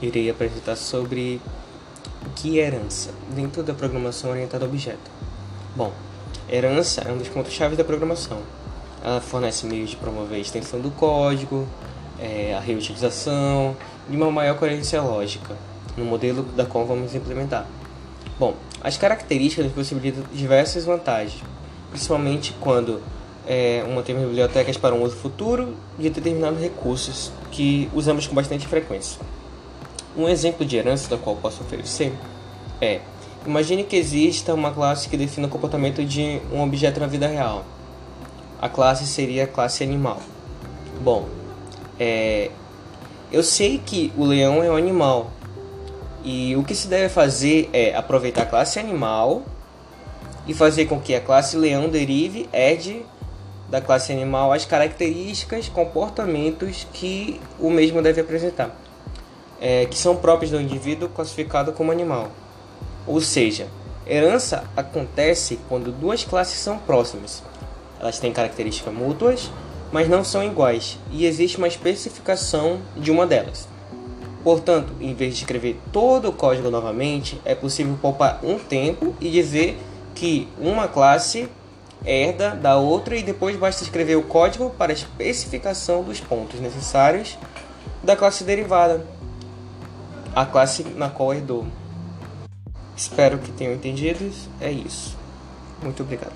irei apresentar sobre o que é herança dentro da programação orientada a objeto. Bom, herança é um dos pontos-chave da programação. Ela fornece meios de promover a extensão do código, é, a reutilização e uma maior coerência lógica no modelo da qual vamos implementar. Bom, as características possibilitam diversas vantagens, principalmente quando é, uma tem bibliotecas para um uso futuro de determinados recursos que usamos com bastante frequência. Um exemplo de herança da qual posso oferecer é: imagine que exista uma classe que defina o comportamento de um objeto na vida real. A classe seria a classe animal. Bom, é, eu sei que o leão é um animal e o que se deve fazer é aproveitar a classe animal e fazer com que a classe leão derive, herde da classe animal as características, comportamentos que o mesmo deve apresentar é, que são próprios do indivíduo classificado como animal. Ou seja, herança acontece quando duas classes são próximas. Elas têm características mútuas, mas não são iguais, e existe uma especificação de uma delas. Portanto, em vez de escrever todo o código novamente, é possível poupar um tempo e dizer que uma classe herda da outra e depois basta escrever o código para especificação dos pontos necessários da classe derivada a classe na qual herdou. Espero que tenham entendido. É isso. Muito obrigado.